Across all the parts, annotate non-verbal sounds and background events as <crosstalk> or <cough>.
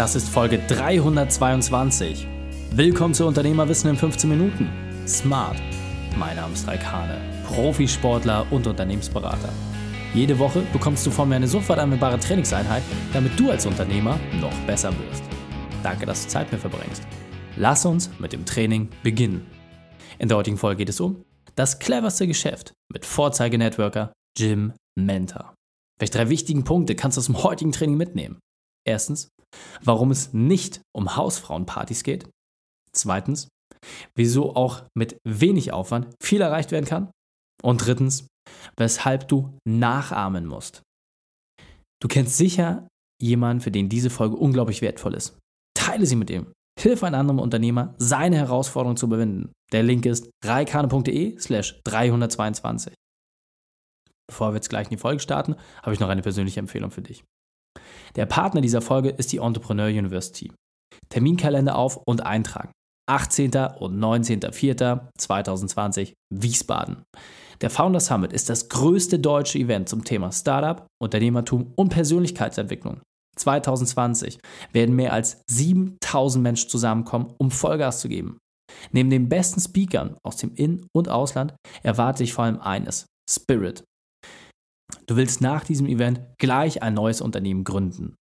Das ist Folge 322. Willkommen zu Unternehmerwissen in 15 Minuten. Smart. Mein Name ist Raikane, Profisportler und Unternehmensberater. Jede Woche bekommst du von mir eine sofort anwendbare Trainingseinheit, damit du als Unternehmer noch besser wirst. Danke, dass du Zeit mit mir verbringst. Lass uns mit dem Training beginnen. In der heutigen Folge geht es um das cleverste Geschäft mit Vorzeigenetworker Jim Mentor. Welche drei wichtigen Punkte kannst du aus dem heutigen Training mitnehmen? Erstens, warum es nicht um Hausfrauenpartys geht. Zweitens, wieso auch mit wenig Aufwand viel erreicht werden kann. Und drittens, weshalb du nachahmen musst. Du kennst sicher jemanden, für den diese Folge unglaublich wertvoll ist. Teile sie mit ihm. Hilf einem anderen Unternehmer, seine Herausforderung zu überwinden. Der Link ist reikane.de slash 322. Bevor wir jetzt gleich in die Folge starten, habe ich noch eine persönliche Empfehlung für dich. Der Partner dieser Folge ist die Entrepreneur University. Terminkalender auf und eintragen. 18. und 19.04.2020 Wiesbaden. Der Founder Summit ist das größte deutsche Event zum Thema Startup, Unternehmertum und Persönlichkeitsentwicklung. 2020 werden mehr als 7000 Menschen zusammenkommen, um Vollgas zu geben. Neben den besten Speakern aus dem In- und Ausland erwarte ich vor allem eines: Spirit. Du willst nach diesem Event gleich ein neues Unternehmen gründen.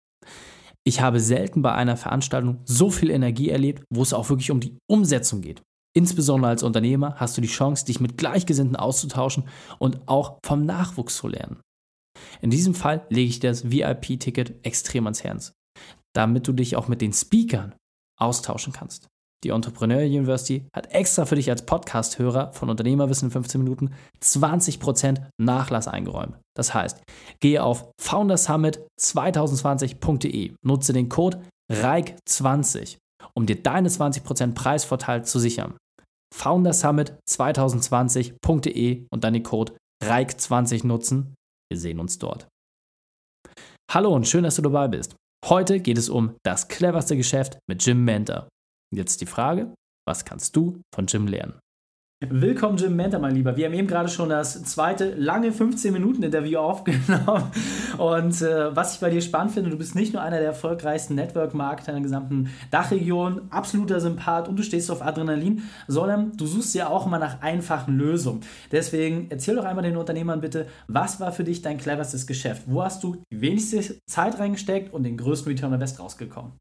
Ich habe selten bei einer Veranstaltung so viel Energie erlebt, wo es auch wirklich um die Umsetzung geht. Insbesondere als Unternehmer hast du die Chance, dich mit Gleichgesinnten auszutauschen und auch vom Nachwuchs zu lernen. In diesem Fall lege ich das VIP-Ticket extrem ans Herz, damit du dich auch mit den Speakern austauschen kannst. Die Entrepreneur University hat extra für dich als Podcast-Hörer von Unternehmerwissen in 15 Minuten 20% Nachlass eingeräumt. Das heißt, gehe auf foundersummit2020.de, nutze den Code REIK20, um dir deine 20% Preisvorteil zu sichern. foundersummit2020.de und dann den Code REIK20 nutzen. Wir sehen uns dort. Hallo und schön, dass du dabei bist. Heute geht es um das cleverste Geschäft mit Jim Mentor. Jetzt die Frage, was kannst du von Jim lernen? Willkommen, Jim Mentor, mein Lieber. Wir haben eben gerade schon das zweite lange 15-Minuten-Interview <laughs> aufgenommen. Und äh, was ich bei dir spannend finde, du bist nicht nur einer der erfolgreichsten Network-Marketer in der gesamten Dachregion, absoluter Sympath und du stehst auf Adrenalin, sondern du suchst ja auch immer nach einfachen Lösungen. Deswegen erzähl doch einmal den Unternehmern bitte, was war für dich dein cleverstes Geschäft? Wo hast du die wenigste Zeit reingesteckt und den größten Return on Invest rausgekommen?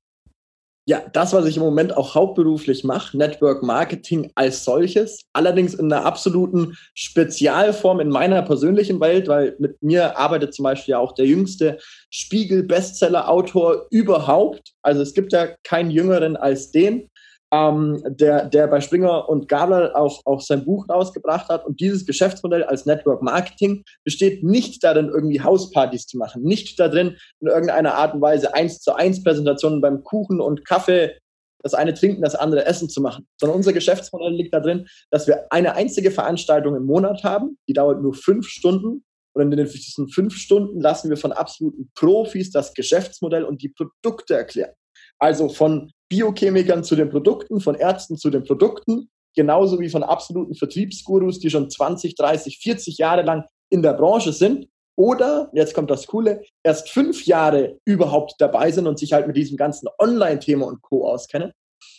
Ja, das, was ich im Moment auch hauptberuflich mache, Network Marketing als solches, allerdings in einer absoluten Spezialform in meiner persönlichen Welt, weil mit mir arbeitet zum Beispiel ja auch der jüngste Spiegel-Bestseller-Autor überhaupt. Also es gibt ja keinen Jüngeren als den ähm, der, der bei Springer und Gabler auch, auch sein Buch rausgebracht hat. Und dieses Geschäftsmodell als Network Marketing besteht nicht darin, irgendwie Hauspartys zu machen, nicht darin, in irgendeiner Art und Weise eins zu eins Präsentationen beim Kuchen und Kaffee das eine trinken, das andere essen zu machen, sondern unser Geschäftsmodell liegt darin, dass wir eine einzige Veranstaltung im Monat haben, die dauert nur fünf Stunden und in diesen fünf Stunden lassen wir von absoluten Profis das Geschäftsmodell und die Produkte erklären. Also von Biochemikern zu den Produkten, von Ärzten zu den Produkten, genauso wie von absoluten Vertriebsgurus, die schon 20, 30, 40 Jahre lang in der Branche sind oder, jetzt kommt das Coole, erst fünf Jahre überhaupt dabei sind und sich halt mit diesem ganzen Online-Thema und Co. auskennen.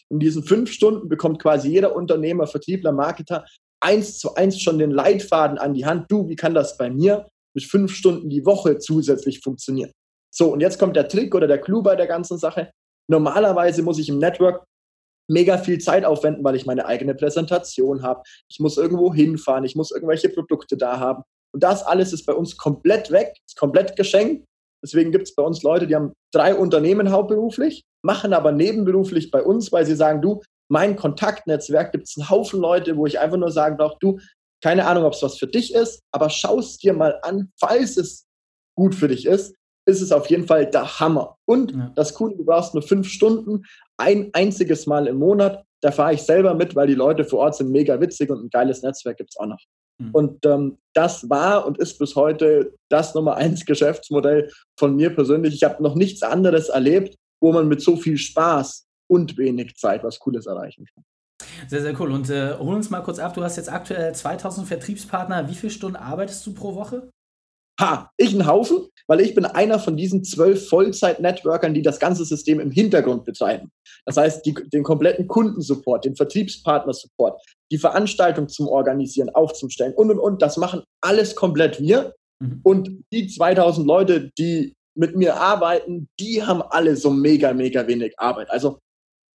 In diesen fünf Stunden bekommt quasi jeder Unternehmer, Vertriebler, Marketer eins zu eins schon den Leitfaden an die Hand. Du, wie kann das bei mir mit fünf Stunden die Woche zusätzlich funktionieren? So, und jetzt kommt der Trick oder der Clou bei der ganzen Sache. Normalerweise muss ich im Network mega viel Zeit aufwenden, weil ich meine eigene Präsentation habe. Ich muss irgendwo hinfahren, ich muss irgendwelche Produkte da haben. Und das alles ist bei uns komplett weg, ist komplett geschenkt. Deswegen gibt es bei uns Leute, die haben drei Unternehmen hauptberuflich, machen aber nebenberuflich bei uns, weil sie sagen, du, mein Kontaktnetzwerk gibt es einen Haufen Leute, wo ich einfach nur sagen darf, du, keine Ahnung, ob es was für dich ist, aber schau es dir mal an, falls es gut für dich ist ist es auf jeden Fall der Hammer. Und ja. das Coole, du brauchst nur fünf Stunden, ein einziges Mal im Monat. Da fahre ich selber mit, weil die Leute vor Ort sind mega witzig und ein geiles Netzwerk gibt es auch noch. Mhm. Und ähm, das war und ist bis heute das Nummer eins <laughs> Geschäftsmodell von mir persönlich. Ich habe noch nichts anderes erlebt, wo man mit so viel Spaß und wenig Zeit was Cooles erreichen kann. Sehr, sehr cool. Und äh, hol uns mal kurz ab. Du hast jetzt aktuell 2000 Vertriebspartner. Wie viele Stunden arbeitest du pro Woche? Ha, ich einen Haufen, weil ich bin einer von diesen zwölf Vollzeit-Networkern, die das ganze System im Hintergrund betreiben. Das heißt, die, den kompletten Kundensupport, den Vertriebspartner-Support, die Veranstaltung zum Organisieren, aufzustellen und, und, und. Das machen alles komplett wir. Mhm. Und die 2000 Leute, die mit mir arbeiten, die haben alle so mega, mega wenig Arbeit. Also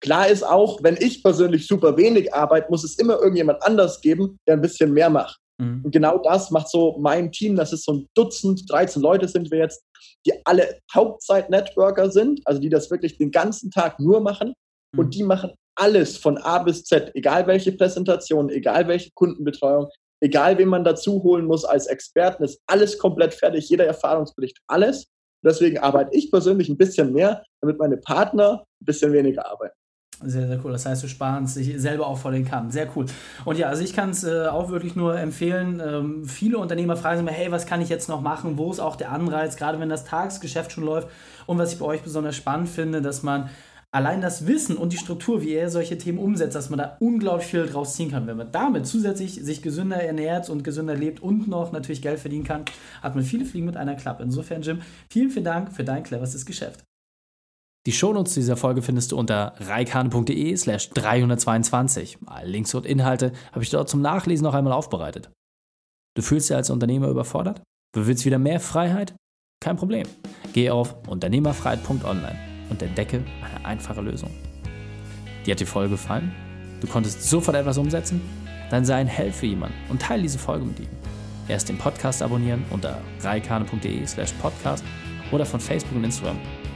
klar ist auch, wenn ich persönlich super wenig arbeite, muss es immer irgendjemand anders geben, der ein bisschen mehr macht. Mhm. Und genau das macht so mein Team, das ist so ein Dutzend, 13 Leute sind wir jetzt, die alle Hauptzeit-Networker sind, also die das wirklich den ganzen Tag nur machen. Mhm. Und die machen alles von A bis Z, egal welche Präsentation, egal welche Kundenbetreuung, egal wen man dazu holen muss als Experten, ist alles komplett fertig, jeder Erfahrungsbericht, alles. Deswegen arbeite ich persönlich ein bisschen mehr, damit meine Partner ein bisschen weniger arbeiten. Sehr, sehr cool. Das heißt, du sparst dich selber auch vor den Kamm. Sehr cool. Und ja, also ich kann es äh, auch wirklich nur empfehlen. Ähm, viele Unternehmer fragen sich immer, hey, was kann ich jetzt noch machen? Wo ist auch der Anreiz, gerade wenn das Tagesgeschäft schon läuft? Und was ich bei euch besonders spannend finde, dass man allein das Wissen und die Struktur, wie er solche Themen umsetzt, dass man da unglaublich viel draus ziehen kann. Wenn man damit zusätzlich sich gesünder ernährt und gesünder lebt und noch natürlich Geld verdienen kann, hat man viele Fliegen mit einer Klappe. Insofern, Jim, vielen, vielen Dank für dein cleverstes Geschäft. Die Shownotes dieser Folge findest du unter reikane.de slash 322. Alle Links und Inhalte habe ich dort zum Nachlesen noch einmal aufbereitet. Du fühlst dich als Unternehmer überfordert? Du willst wieder mehr Freiheit? Kein Problem. Geh auf unternehmerfreiheit.online und entdecke eine einfache Lösung. Dir hat die Folge gefallen? Du konntest sofort etwas umsetzen? Dann sei ein Held für jemanden und teile diese Folge mit ihm. Erst den Podcast abonnieren unter reikane.de slash podcast oder von Facebook und Instagram